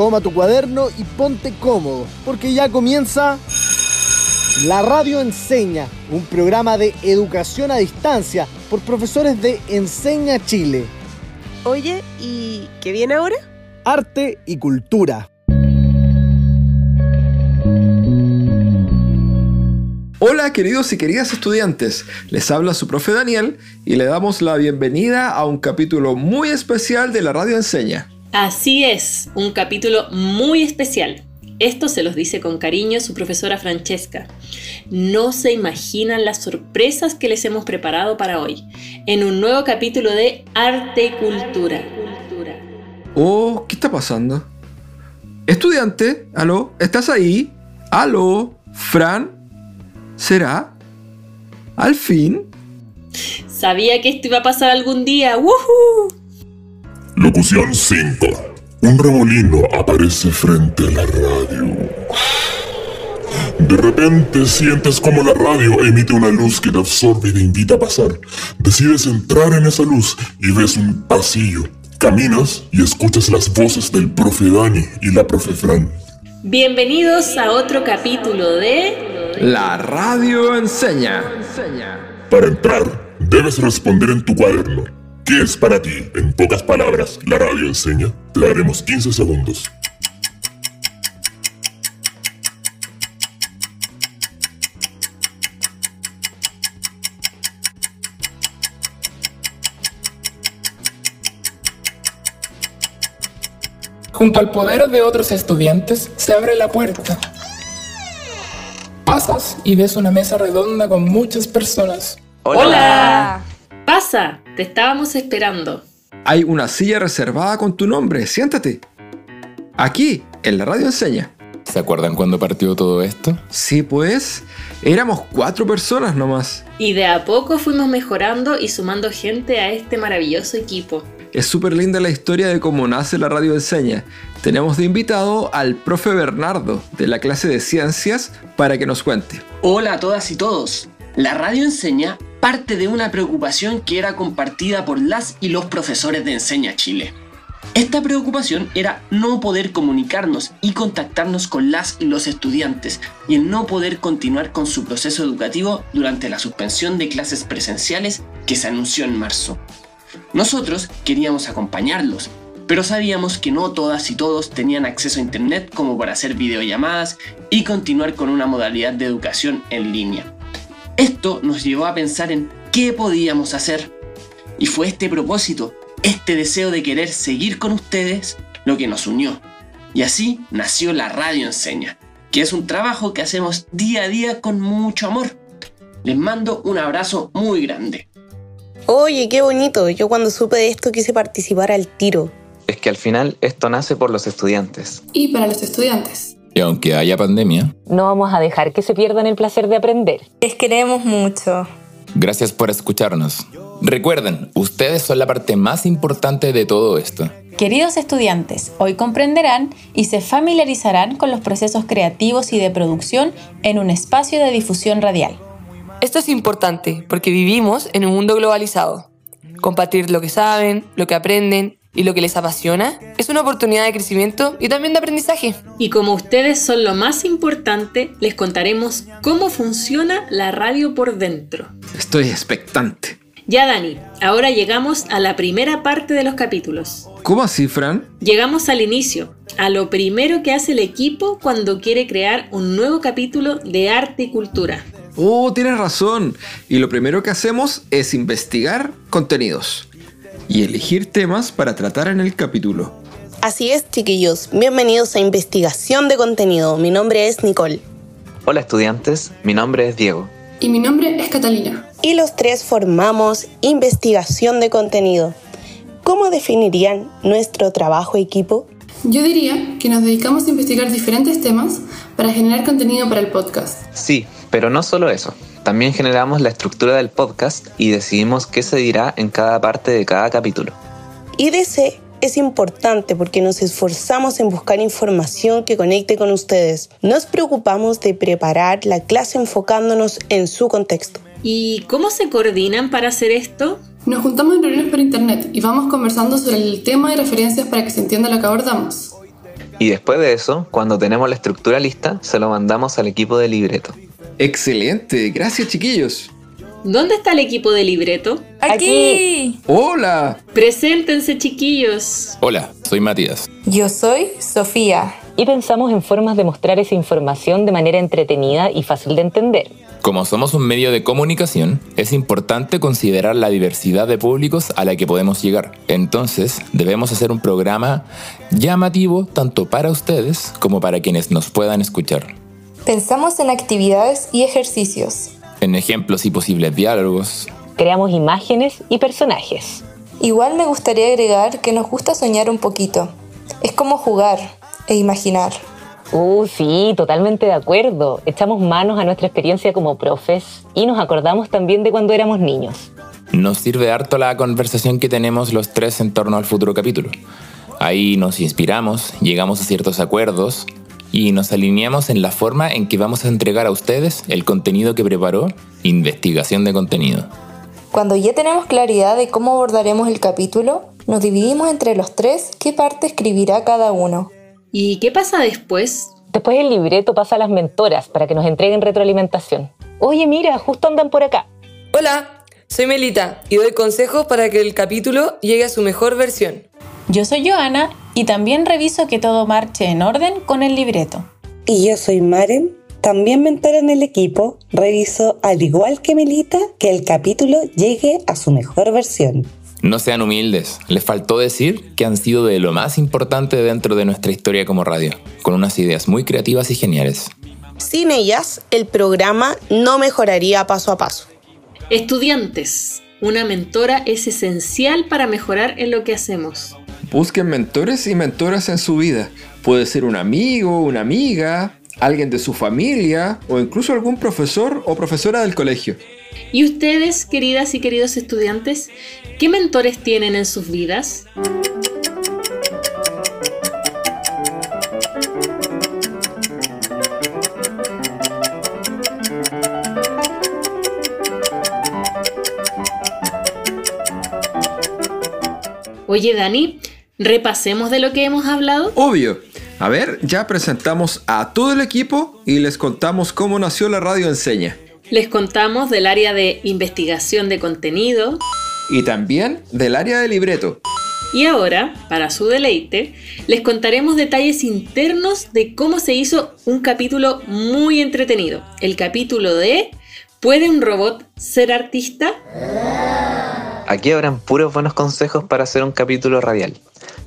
toma tu cuaderno y ponte cómodo, porque ya comienza La Radio Enseña, un programa de educación a distancia por profesores de Enseña Chile. Oye, ¿y qué viene ahora? Arte y cultura. Hola queridos y queridas estudiantes, les habla su profe Daniel y le damos la bienvenida a un capítulo muy especial de la Radio Enseña. Así es, un capítulo muy especial. Esto se los dice con cariño su profesora Francesca. No se imaginan las sorpresas que les hemos preparado para hoy, en un nuevo capítulo de Arte y Cultura. Oh, ¿qué está pasando? Estudiante, aló, ¿estás ahí? Aló, Fran, ¿será? ¿Al fin? Sabía que esto iba a pasar algún día. ¡Woohoo! Locución 5. Un remolino aparece frente a la radio. De repente sientes como la radio emite una luz que te absorbe y te invita a pasar. Decides entrar en esa luz y ves un pasillo. Caminas y escuchas las voces del profe Dani y la profe Fran. Bienvenidos a otro capítulo de La Radio Enseña. Para entrar, debes responder en tu cuaderno. ¿Qué es para ti? En pocas palabras, la radio enseña. Te daremos 15 segundos. Junto al poder de otros estudiantes se abre la puerta. Pasas y ves una mesa redonda con muchas personas. Hola. Pasa, te estábamos esperando. Hay una silla reservada con tu nombre, siéntate. Aquí, en la Radio Enseña. ¿Se acuerdan cuando partió todo esto? Sí, pues, éramos cuatro personas nomás. Y de a poco fuimos mejorando y sumando gente a este maravilloso equipo. Es súper linda la historia de cómo nace la Radio Enseña. Tenemos de invitado al profe Bernardo de la clase de ciencias para que nos cuente. Hola a todas y todos. La radio enseña parte de una preocupación que era compartida por las y los profesores de Enseña Chile. Esta preocupación era no poder comunicarnos y contactarnos con las y los estudiantes y el no poder continuar con su proceso educativo durante la suspensión de clases presenciales que se anunció en marzo. Nosotros queríamos acompañarlos, pero sabíamos que no todas y todos tenían acceso a Internet como para hacer videollamadas y continuar con una modalidad de educación en línea. Esto nos llevó a pensar en qué podíamos hacer. Y fue este propósito, este deseo de querer seguir con ustedes, lo que nos unió. Y así nació la Radio Enseña, que es un trabajo que hacemos día a día con mucho amor. Les mando un abrazo muy grande. Oye, qué bonito. Yo cuando supe de esto quise participar al tiro. Es que al final esto nace por los estudiantes. Y para los estudiantes. Y aunque haya pandemia, no vamos a dejar que se pierdan el placer de aprender. Les queremos mucho. Gracias por escucharnos. Recuerden, ustedes son la parte más importante de todo esto. Queridos estudiantes, hoy comprenderán y se familiarizarán con los procesos creativos y de producción en un espacio de difusión radial. Esto es importante porque vivimos en un mundo globalizado. Compartir lo que saben, lo que aprenden y lo que les apasiona es una oportunidad de crecimiento y también de aprendizaje. Y como ustedes son lo más importante, les contaremos cómo funciona la radio por dentro. Estoy expectante. Ya Dani, ahora llegamos a la primera parte de los capítulos. ¿Cómo así, Fran? Llegamos al inicio, a lo primero que hace el equipo cuando quiere crear un nuevo capítulo de arte y cultura. Oh, tienes razón. Y lo primero que hacemos es investigar contenidos y elegir temas para tratar en el capítulo. Así es, chiquillos. Bienvenidos a Investigación de Contenido. Mi nombre es Nicole. Hola estudiantes, mi nombre es Diego. Y mi nombre es Catalina. Y los tres formamos Investigación de Contenido. ¿Cómo definirían nuestro trabajo equipo? Yo diría que nos dedicamos a investigar diferentes temas para generar contenido para el podcast. Sí, pero no solo eso. También generamos la estructura del podcast y decidimos qué se dirá en cada parte de cada capítulo. IDC es importante porque nos esforzamos en buscar información que conecte con ustedes. Nos preocupamos de preparar la clase enfocándonos en su contexto. ¿Y cómo se coordinan para hacer esto? Nos juntamos en reuniones por internet y vamos conversando sobre el tema y referencias para que se entienda lo que abordamos. Y después de eso, cuando tenemos la estructura lista, se lo mandamos al equipo de libreto. Excelente, gracias chiquillos. ¿Dónde está el equipo de libreto? Aquí. Hola. Preséntense chiquillos. Hola, soy Matías. Yo soy Sofía. Y pensamos en formas de mostrar esa información de manera entretenida y fácil de entender. Como somos un medio de comunicación, es importante considerar la diversidad de públicos a la que podemos llegar. Entonces, debemos hacer un programa llamativo tanto para ustedes como para quienes nos puedan escuchar. Pensamos en actividades y ejercicios. En ejemplos y posibles diálogos. Creamos imágenes y personajes. Igual me gustaría agregar que nos gusta soñar un poquito. Es como jugar e imaginar. Uh, sí, totalmente de acuerdo. Echamos manos a nuestra experiencia como profes y nos acordamos también de cuando éramos niños. Nos sirve harto la conversación que tenemos los tres en torno al futuro capítulo. Ahí nos inspiramos, llegamos a ciertos acuerdos y nos alineamos en la forma en que vamos a entregar a ustedes el contenido que preparó Investigación de Contenido. Cuando ya tenemos claridad de cómo abordaremos el capítulo, nos dividimos entre los tres qué parte escribirá cada uno. ¿Y qué pasa después? Después el libreto pasa a las mentoras para que nos entreguen retroalimentación. Oye, mira, justo andan por acá. Hola, soy Melita y doy consejos para que el capítulo llegue a su mejor versión. Yo soy Joana y también reviso que todo marche en orden con el libreto. Y yo soy Maren, también mentora en el equipo, reviso al igual que Melita que el capítulo llegue a su mejor versión. No sean humildes, les faltó decir que han sido de lo más importante dentro de nuestra historia como radio, con unas ideas muy creativas y geniales. Sin ellas, el programa no mejoraría paso a paso. Estudiantes, una mentora es esencial para mejorar en lo que hacemos. Busquen mentores y mentoras en su vida. Puede ser un amigo, una amiga, alguien de su familia o incluso algún profesor o profesora del colegio. ¿Y ustedes, queridas y queridos estudiantes, qué mentores tienen en sus vidas? Oye, Dani, repasemos de lo que hemos hablado. Obvio. A ver, ya presentamos a todo el equipo y les contamos cómo nació la radio enseña. Les contamos del área de investigación de contenido. Y también del área de libreto. Y ahora, para su deleite, les contaremos detalles internos de cómo se hizo un capítulo muy entretenido. El capítulo de ¿Puede un robot ser artista? Aquí habrán puros buenos consejos para hacer un capítulo radial.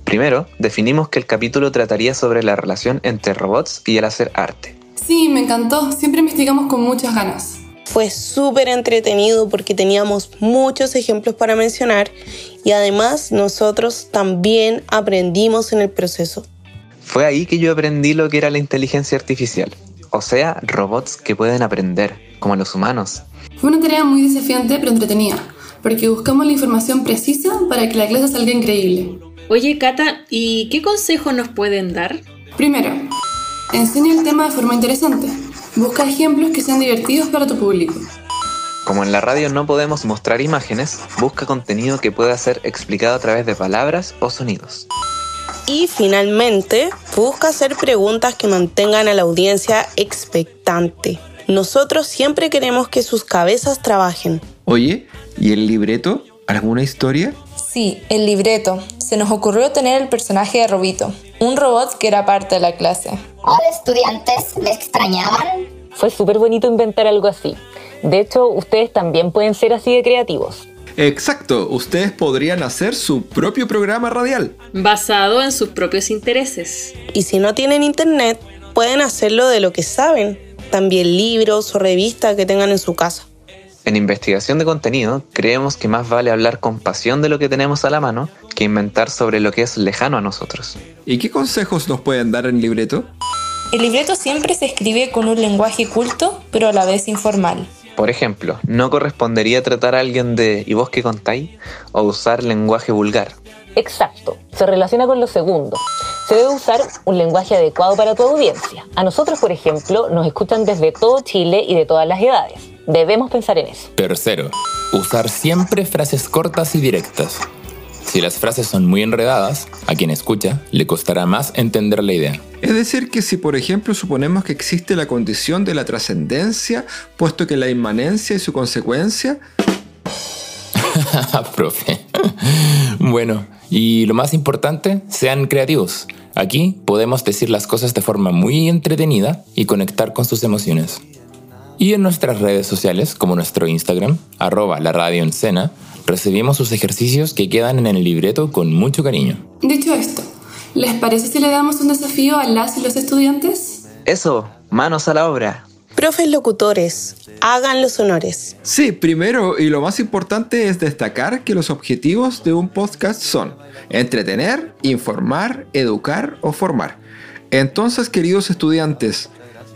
Primero, definimos que el capítulo trataría sobre la relación entre robots y el hacer arte. Sí, me encantó. Siempre investigamos con muchas ganas. Fue súper entretenido porque teníamos muchos ejemplos para mencionar y además nosotros también aprendimos en el proceso. Fue ahí que yo aprendí lo que era la inteligencia artificial, o sea, robots que pueden aprender, como los humanos. Fue una tarea muy desafiante pero entretenida, porque buscamos la información precisa para que la clase salga increíble. Oye, Cata, ¿y qué consejos nos pueden dar? Primero, enseña el tema de forma interesante. Busca ejemplos que sean divertidos para tu público. Como en la radio no podemos mostrar imágenes, busca contenido que pueda ser explicado a través de palabras o sonidos. Y finalmente, busca hacer preguntas que mantengan a la audiencia expectante. Nosotros siempre queremos que sus cabezas trabajen. Oye, ¿y el libreto? ¿Alguna historia? Sí, el libreto. Se nos ocurrió tener el personaje de Robito, un robot que era parte de la clase. Hola estudiantes, ¿me extrañaban? Fue súper bonito inventar algo así. De hecho, ustedes también pueden ser así de creativos. Exacto, ustedes podrían hacer su propio programa radial. Basado en sus propios intereses. Y si no tienen internet, pueden hacerlo de lo que saben. También libros o revistas que tengan en su casa. En investigación de contenido, creemos que más vale hablar con pasión de lo que tenemos a la mano que inventar sobre lo que es lejano a nosotros. ¿Y qué consejos nos pueden dar en libreto? El libreto siempre se escribe con un lenguaje culto, pero a la vez informal. Por ejemplo, no correspondería tratar a alguien de ¿y vos qué contáis? o usar lenguaje vulgar. Exacto, se relaciona con lo segundo. Se debe usar un lenguaje adecuado para tu audiencia. A nosotros, por ejemplo, nos escuchan desde todo Chile y de todas las edades. Debemos pensar en eso. Tercero, usar siempre frases cortas y directas. Si las frases son muy enredadas, a quien escucha le costará más entender la idea. Es decir, que si por ejemplo suponemos que existe la condición de la trascendencia, puesto que la inmanencia y su consecuencia... Profe. bueno, y lo más importante, sean creativos. Aquí podemos decir las cosas de forma muy entretenida y conectar con sus emociones. Y en nuestras redes sociales, como nuestro Instagram, arroba la radio en cena, recibimos sus ejercicios que quedan en el libreto con mucho cariño. Dicho esto, ¿les parece si le damos un desafío a las y los estudiantes? Eso, manos a la obra. Profes locutores, hagan los honores. Sí, primero y lo más importante es destacar que los objetivos de un podcast son entretener, informar, educar o formar. Entonces, queridos estudiantes,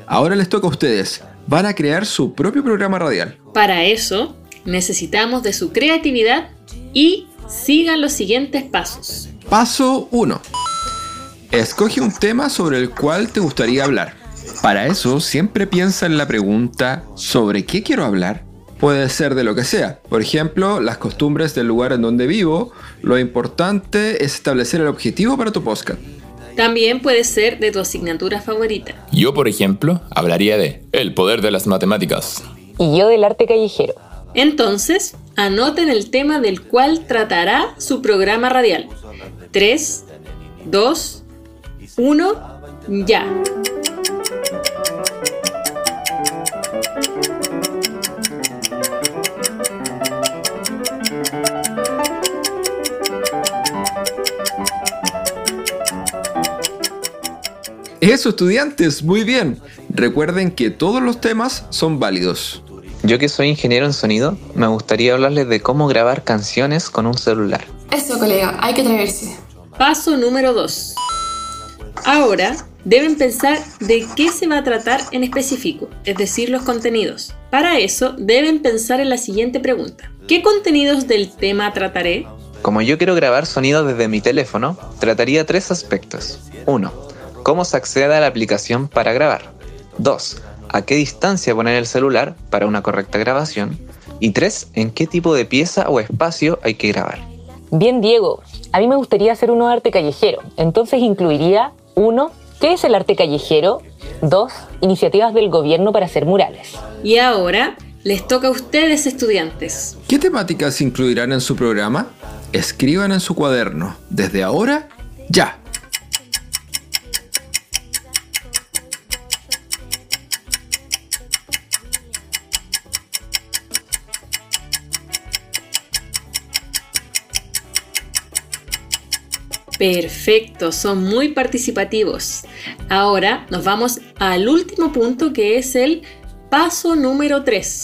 ahora les toca a ustedes. Van a crear su propio programa radial. Para eso, necesitamos de su creatividad y sigan los siguientes pasos. Paso 1. Escoge un tema sobre el cual te gustaría hablar. Para eso, siempre piensa en la pregunta ¿sobre qué quiero hablar? Puede ser de lo que sea. Por ejemplo, las costumbres del lugar en donde vivo. Lo importante es establecer el objetivo para tu podcast. También puede ser de tu asignatura favorita. Yo, por ejemplo, hablaría de el poder de las matemáticas. Y yo del arte callejero. Entonces, anoten el tema del cual tratará su programa radial. 3, 2, 1, ya. Eso, estudiantes, muy bien. Recuerden que todos los temas son válidos. Yo que soy ingeniero en sonido, me gustaría hablarles de cómo grabar canciones con un celular. Eso, colega, hay que atreverse. Paso número 2. Ahora deben pensar de qué se va a tratar en específico, es decir, los contenidos. Para eso deben pensar en la siguiente pregunta. ¿Qué contenidos del tema trataré? Como yo quiero grabar sonido desde mi teléfono, trataría tres aspectos. 1. Cómo se accede a la aplicación para grabar. 2. A qué distancia poner el celular para una correcta grabación. Y 3. En qué tipo de pieza o espacio hay que grabar. Bien, Diego. A mí me gustaría hacer uno de arte callejero. Entonces incluiría, uno, ¿qué es el arte callejero? Dos, iniciativas del gobierno para hacer murales. Y ahora les toca a ustedes, estudiantes. ¿Qué temáticas incluirán en su programa? Escriban en su cuaderno. Desde ahora, ya. Perfecto, son muy participativos. Ahora nos vamos al último punto que es el paso número 3.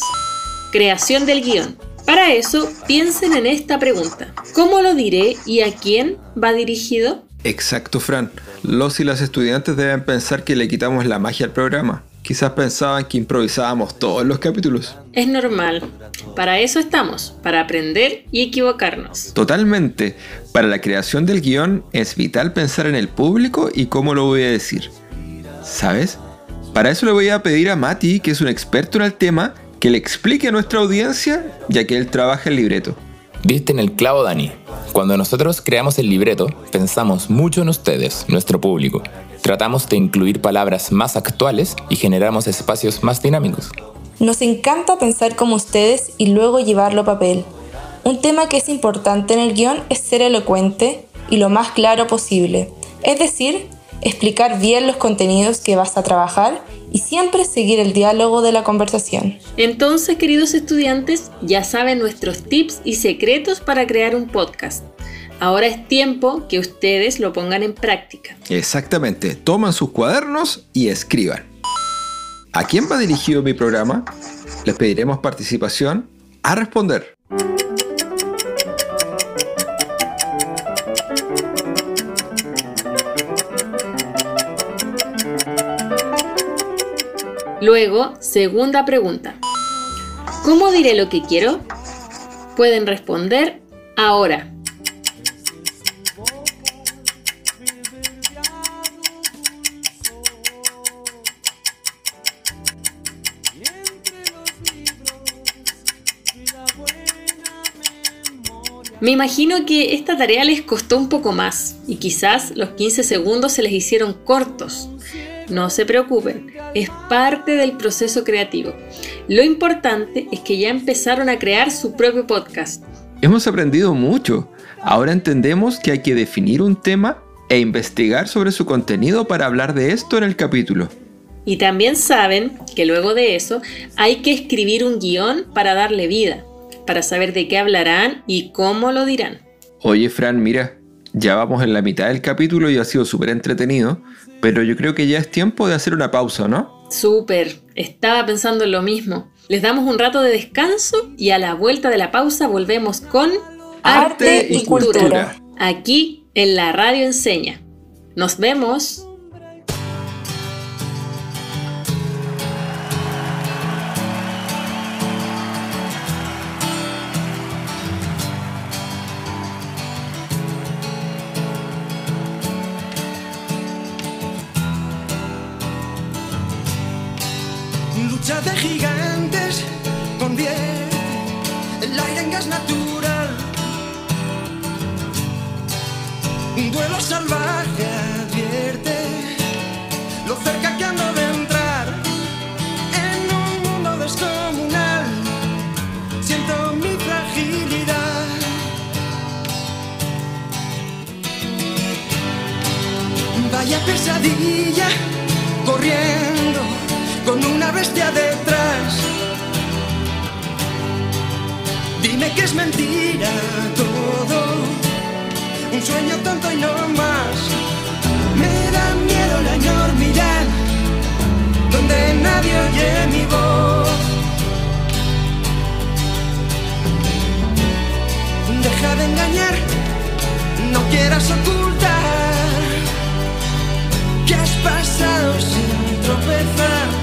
Creación del guion. Para eso, piensen en esta pregunta. ¿Cómo lo diré y a quién va dirigido? Exacto, Fran. Los y las estudiantes deben pensar que le quitamos la magia al programa. Quizás pensaban que improvisábamos todos los capítulos. Es normal. Para eso estamos, para aprender y equivocarnos. Totalmente. Para la creación del guion es vital pensar en el público y cómo lo voy a decir. ¿Sabes? Para eso le voy a pedir a Mati, que es un experto en el tema, que le explique a nuestra audiencia, ya que él trabaja el libreto. Viste en el clavo, Dani. Cuando nosotros creamos el libreto, pensamos mucho en ustedes, nuestro público. Tratamos de incluir palabras más actuales y generamos espacios más dinámicos. Nos encanta pensar como ustedes y luego llevarlo a papel. Un tema que es importante en el guion es ser elocuente y lo más claro posible. Es decir, explicar bien los contenidos que vas a trabajar y siempre seguir el diálogo de la conversación. Entonces, queridos estudiantes, ya saben nuestros tips y secretos para crear un podcast. Ahora es tiempo que ustedes lo pongan en práctica. Exactamente, toman sus cuadernos y escriban. ¿A quién va dirigido mi programa? Les pediremos participación a responder. Luego, segunda pregunta. ¿Cómo diré lo que quiero? Pueden responder ahora. Me imagino que esta tarea les costó un poco más y quizás los 15 segundos se les hicieron cortos. No se preocupen, es parte del proceso creativo. Lo importante es que ya empezaron a crear su propio podcast. Hemos aprendido mucho. Ahora entendemos que hay que definir un tema e investigar sobre su contenido para hablar de esto en el capítulo. Y también saben que luego de eso hay que escribir un guion para darle vida, para saber de qué hablarán y cómo lo dirán. Oye Fran, mira, ya vamos en la mitad del capítulo y ha sido súper entretenido, pero yo creo que ya es tiempo de hacer una pausa, ¿no? Súper, estaba pensando en lo mismo. Les damos un rato de descanso y a la vuelta de la pausa volvemos con Arte y cultura. Aquí en la radio enseña. Nos vemos. Natural. Un duelo salvaje advierte lo cerca que ando de entrar en un mundo descomunal. Siento mi fragilidad. Vaya pesadilla corriendo con una bestia detrás. Dime que es mentira todo, un sueño tonto y no más. Me da miedo la enormidad, donde nadie oye mi voz. Deja de engañar, no quieras ocultar que has pasado sin tropezar.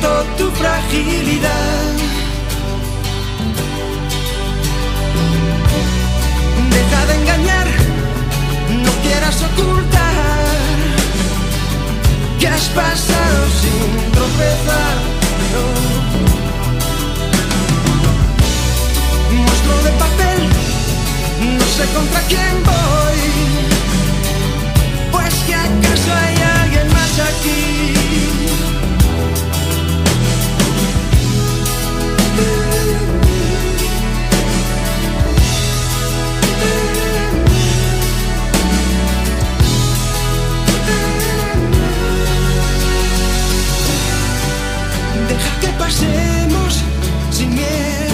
Tu fragilidad. Deja de engañar, no quieras ocultar que has pasado sin tropezar. no. Monstruo de papel, no sé contra quién voy. Pues que acaso hay alguien más aquí. Pasemos sin miedo.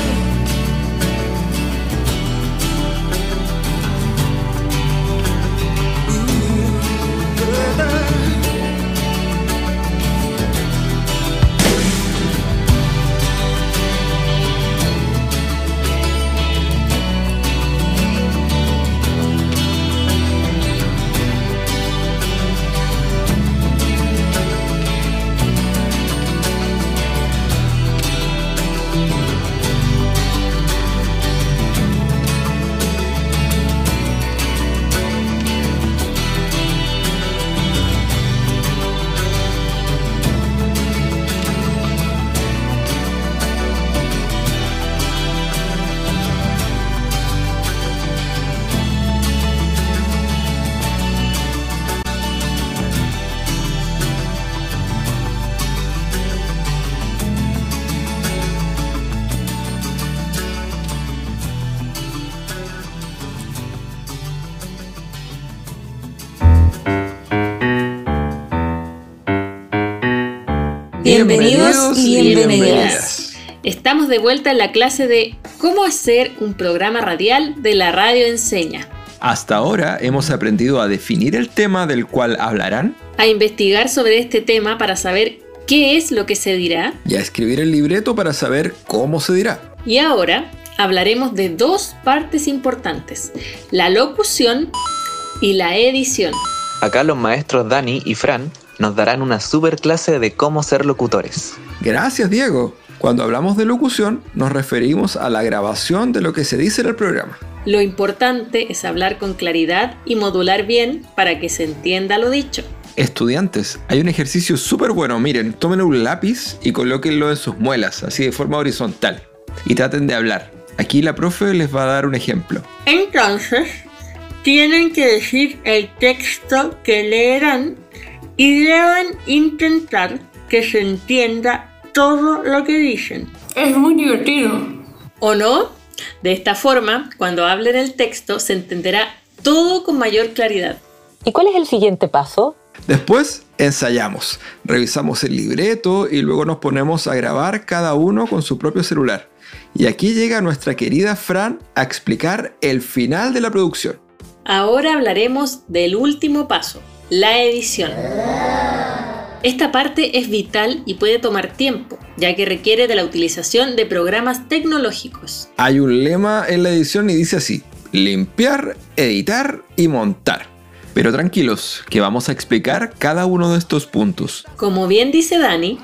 Bienvenidos y bienvenidas. Estamos de vuelta en la clase de cómo hacer un programa radial de la radio enseña. Hasta ahora hemos aprendido a definir el tema del cual hablarán, A investigar sobre este tema para saber qué es lo que se dirá y a escribir el libreto para saber cómo se dirá. Y ahora hablaremos de dos partes importantes, la locución y la edición. Acá los maestros Dani y Fran nos darán una super clase de cómo ser locutores. Gracias Diego. Cuando hablamos de locución nos referimos a la grabación de lo que se dice en el programa. Lo importante es hablar con claridad y modular bien para que se entienda lo dicho. Estudiantes, hay un ejercicio súper bueno. Miren, tomen un lápiz y colóquenlo en sus muelas, así de forma horizontal. Y traten de hablar. Aquí la profe les va a dar un ejemplo. Entonces, tienen que decir el texto que leerán y deben intentar que se entienda todo lo que dicen. Es muy divertido. ¿O no? De esta forma, cuando hablen el texto, se entenderá todo con mayor claridad. ¿Y cuál es el siguiente paso? Después ensayamos, revisamos el libreto y luego nos ponemos a grabar cada uno con su propio celular. Y aquí llega nuestra querida Fran a explicar el final de la producción. Ahora hablaremos del último paso, la edición. Esta parte es vital y puede tomar tiempo, ya que requiere de la utilización de programas tecnológicos. Hay un lema en la edición y dice así, limpiar, editar y montar. Pero tranquilos, que vamos a explicar cada uno de estos puntos. Como bien dice Dani,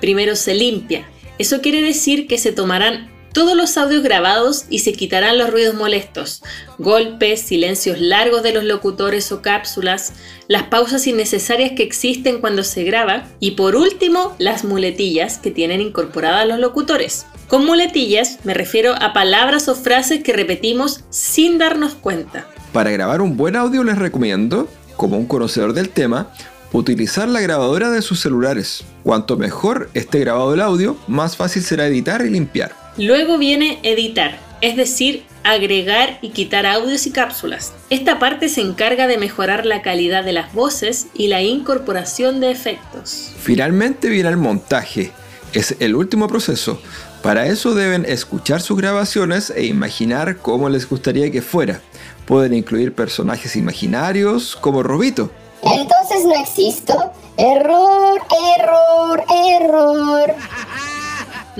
primero se limpia. Eso quiere decir que se tomarán todos los audios grabados y se quitarán los ruidos molestos, golpes, silencios largos de los locutores o cápsulas, las pausas innecesarias que existen cuando se graba y por último las muletillas que tienen incorporadas los locutores. Con muletillas me refiero a palabras o frases que repetimos sin darnos cuenta. Para grabar un buen audio les recomiendo, como un conocedor del tema, utilizar la grabadora de sus celulares. Cuanto mejor esté grabado el audio, más fácil será editar y limpiar. Luego viene editar, es decir, agregar y quitar audios y cápsulas. Esta parte se encarga de mejorar la calidad de las voces y la incorporación de efectos. Finalmente viene el montaje. Es el último proceso. Para eso deben escuchar sus grabaciones e imaginar cómo les gustaría que fuera. Pueden incluir personajes imaginarios como Robito. Entonces no existo. Error, error, error.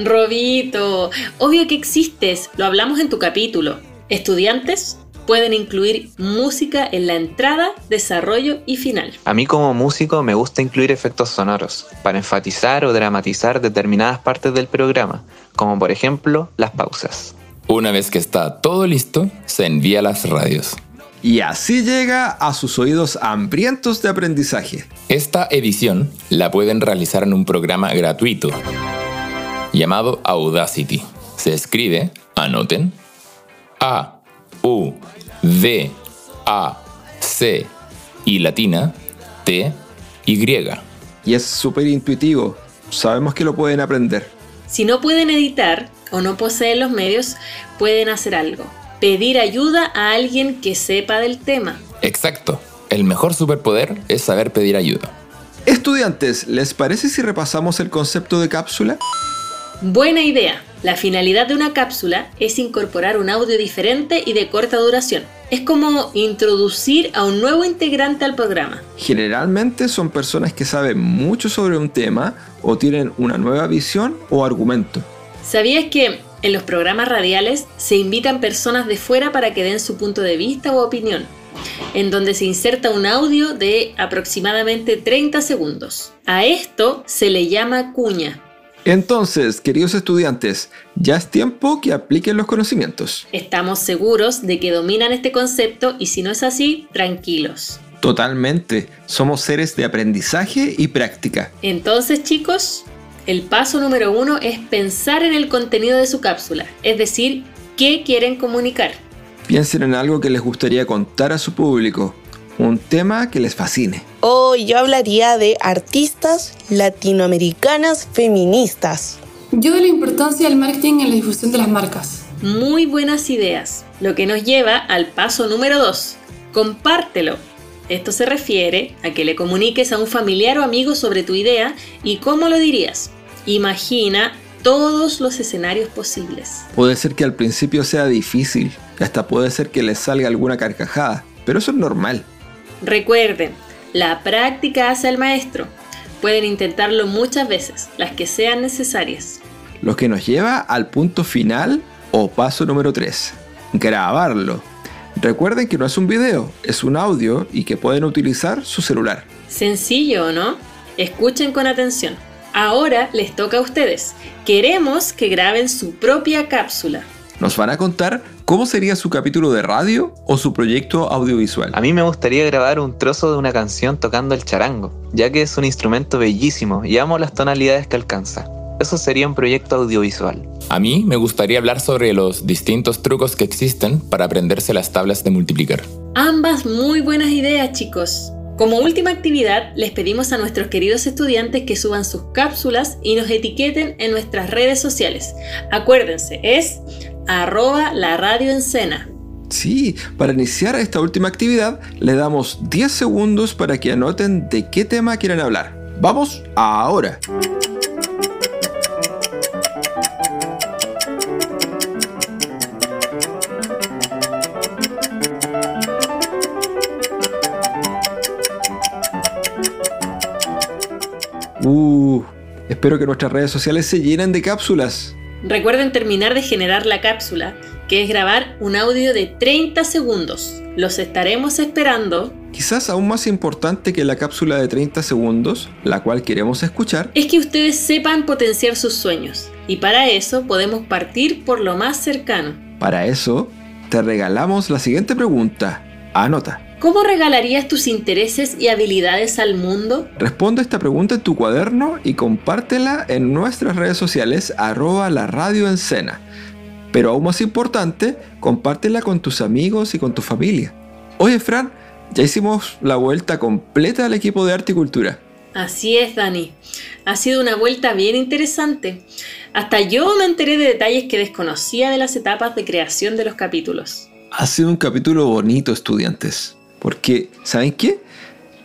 Robito, obvio que existes, lo hablamos en tu capítulo. Estudiantes pueden incluir música en la entrada, desarrollo y final. A mí como músico me gusta incluir efectos sonoros para enfatizar o dramatizar determinadas partes del programa, como por ejemplo las pausas. Una vez que está todo listo, se envía a las radios. Y así llega a sus oídos hambrientos de aprendizaje. Esta edición la pueden realizar en un programa gratuito llamado Audacity. Se escribe, anoten, A, U, D, A, C y latina, T, Y. Y es súper intuitivo. Sabemos que lo pueden aprender. Si no pueden editar o no poseen los medios, pueden hacer algo. Pedir ayuda a alguien que sepa del tema. Exacto. El mejor superpoder es saber pedir ayuda. Estudiantes, ¿les parece si repasamos el concepto de cápsula? Buena idea. La finalidad de una cápsula es incorporar un audio diferente y de corta duración. Es como introducir a un nuevo integrante al programa. Generalmente son personas que saben mucho sobre un tema o tienen una nueva visión o argumento. ¿Sabías que en los programas radiales se invitan personas de fuera para que den su punto de vista o opinión? en donde se inserta un audio de aproximadamente 30 segundos. A esto se le llama cuña. Entonces, queridos estudiantes, ya es tiempo que apliquen los conocimientos. Estamos seguros de que dominan este concepto y si no es así, tranquilos. Totalmente, somos seres de aprendizaje y práctica. Entonces, chicos, el paso número uno es pensar en el contenido de su cápsula, es decir, qué quieren comunicar. Piensen en algo que les gustaría contar a su público, un tema que les fascine. Hoy yo hablaría de artistas latinoamericanas feministas. Yo de la importancia del marketing en la difusión de las marcas. Muy buenas ideas, lo que nos lleva al paso número 2. Compártelo. Esto se refiere a que le comuniques a un familiar o amigo sobre tu idea y cómo lo dirías. Imagina todos los escenarios posibles. Puede ser que al principio sea difícil, hasta puede ser que les salga alguna carcajada, pero eso es normal. Recuerden, la práctica hace al maestro. Pueden intentarlo muchas veces, las que sean necesarias. Lo que nos lleva al punto final o paso número 3, grabarlo. Recuerden que no es un video, es un audio y que pueden utilizar su celular. Sencillo, ¿o no? Escuchen con atención. Ahora les toca a ustedes. Queremos que graben su propia cápsula. Nos van a contar cómo sería su capítulo de radio o su proyecto audiovisual. A mí me gustaría grabar un trozo de una canción tocando el charango, ya que es un instrumento bellísimo y amo las tonalidades que alcanza. Eso sería un proyecto audiovisual. A mí me gustaría hablar sobre los distintos trucos que existen para aprenderse las tablas de multiplicar. Ambas muy buenas ideas, chicos. Como última actividad, les pedimos a nuestros queridos estudiantes que suban sus cápsulas y nos etiqueten en nuestras redes sociales. Acuérdense, es arroba la radio en cena. Sí, para iniciar esta última actividad le damos 10 segundos para que anoten de qué tema quieren hablar. Vamos ahora. Uh, espero que nuestras redes sociales se llenen de cápsulas. Recuerden terminar de generar la cápsula, que es grabar un audio de 30 segundos. Los estaremos esperando. Quizás aún más importante que la cápsula de 30 segundos, la cual queremos escuchar, es que ustedes sepan potenciar sus sueños. Y para eso podemos partir por lo más cercano. Para eso, te regalamos la siguiente pregunta. Anota. ¿Cómo regalarías tus intereses y habilidades al mundo? Responde esta pregunta en tu cuaderno y compártela en nuestras redes sociales arroba la radio en cena. Pero aún más importante, compártela con tus amigos y con tu familia. Oye, Fran, ya hicimos la vuelta completa al equipo de arte y cultura. Así es, Dani. Ha sido una vuelta bien interesante. Hasta yo me enteré de detalles que desconocía de las etapas de creación de los capítulos. Ha sido un capítulo bonito, estudiantes. Porque, ¿saben qué?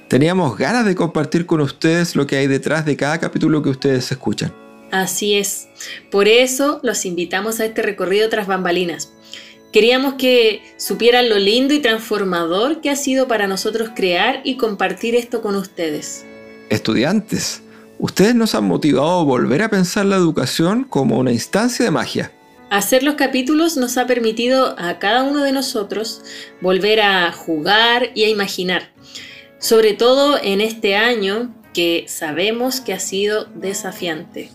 Teníamos ganas de compartir con ustedes lo que hay detrás de cada capítulo que ustedes escuchan. Así es. Por eso los invitamos a este recorrido tras bambalinas. Queríamos que supieran lo lindo y transformador que ha sido para nosotros crear y compartir esto con ustedes. Estudiantes, ustedes nos han motivado a volver a pensar la educación como una instancia de magia. Hacer los capítulos nos ha permitido a cada uno de nosotros volver a jugar y a imaginar, sobre todo en este año que sabemos que ha sido desafiante.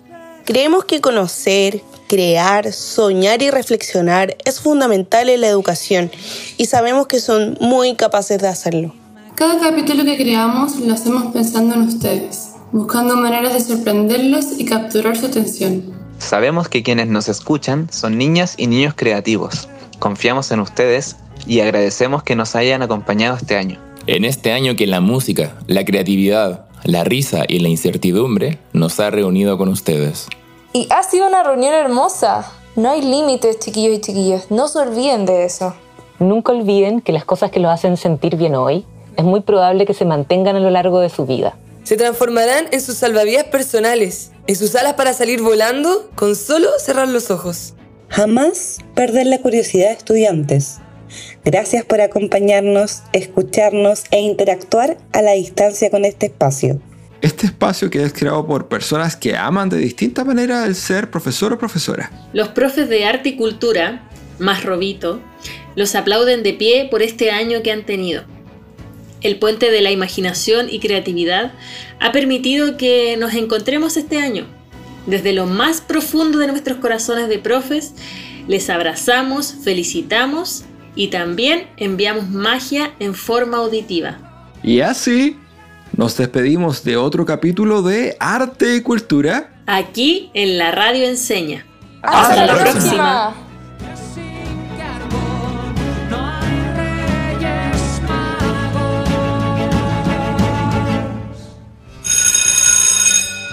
Creemos que conocer, crear, soñar y reflexionar es fundamental en la educación y sabemos que son muy capaces de hacerlo. Cada capítulo que creamos lo hacemos pensando en ustedes, buscando maneras de sorprenderlos y capturar su atención. Sabemos que quienes nos escuchan son niñas y niños creativos. Confiamos en ustedes y agradecemos que nos hayan acompañado este año. En este año que la música, la creatividad, la risa y la incertidumbre nos ha reunido con ustedes. Y ha sido una reunión hermosa. No hay límites, chiquillos y chiquillas. No se olviden de eso. Nunca olviden que las cosas que los hacen sentir bien hoy es muy probable que se mantengan a lo largo de su vida. Se transformarán en sus salvavidas personales, en sus alas para salir volando con solo cerrar los ojos. Jamás perder la curiosidad, estudiantes. Gracias por acompañarnos, escucharnos e interactuar a la distancia con este espacio. Este espacio que es creado por personas que aman de distinta manera el ser profesor o profesora. Los profes de arte y cultura, más Robito, los aplauden de pie por este año que han tenido. El puente de la imaginación y creatividad ha permitido que nos encontremos este año. Desde lo más profundo de nuestros corazones de profes, les abrazamos, felicitamos y también enviamos magia en forma auditiva. Y así nos despedimos de otro capítulo de Arte y Cultura. Aquí en la radio enseña. Hasta, la, próxima.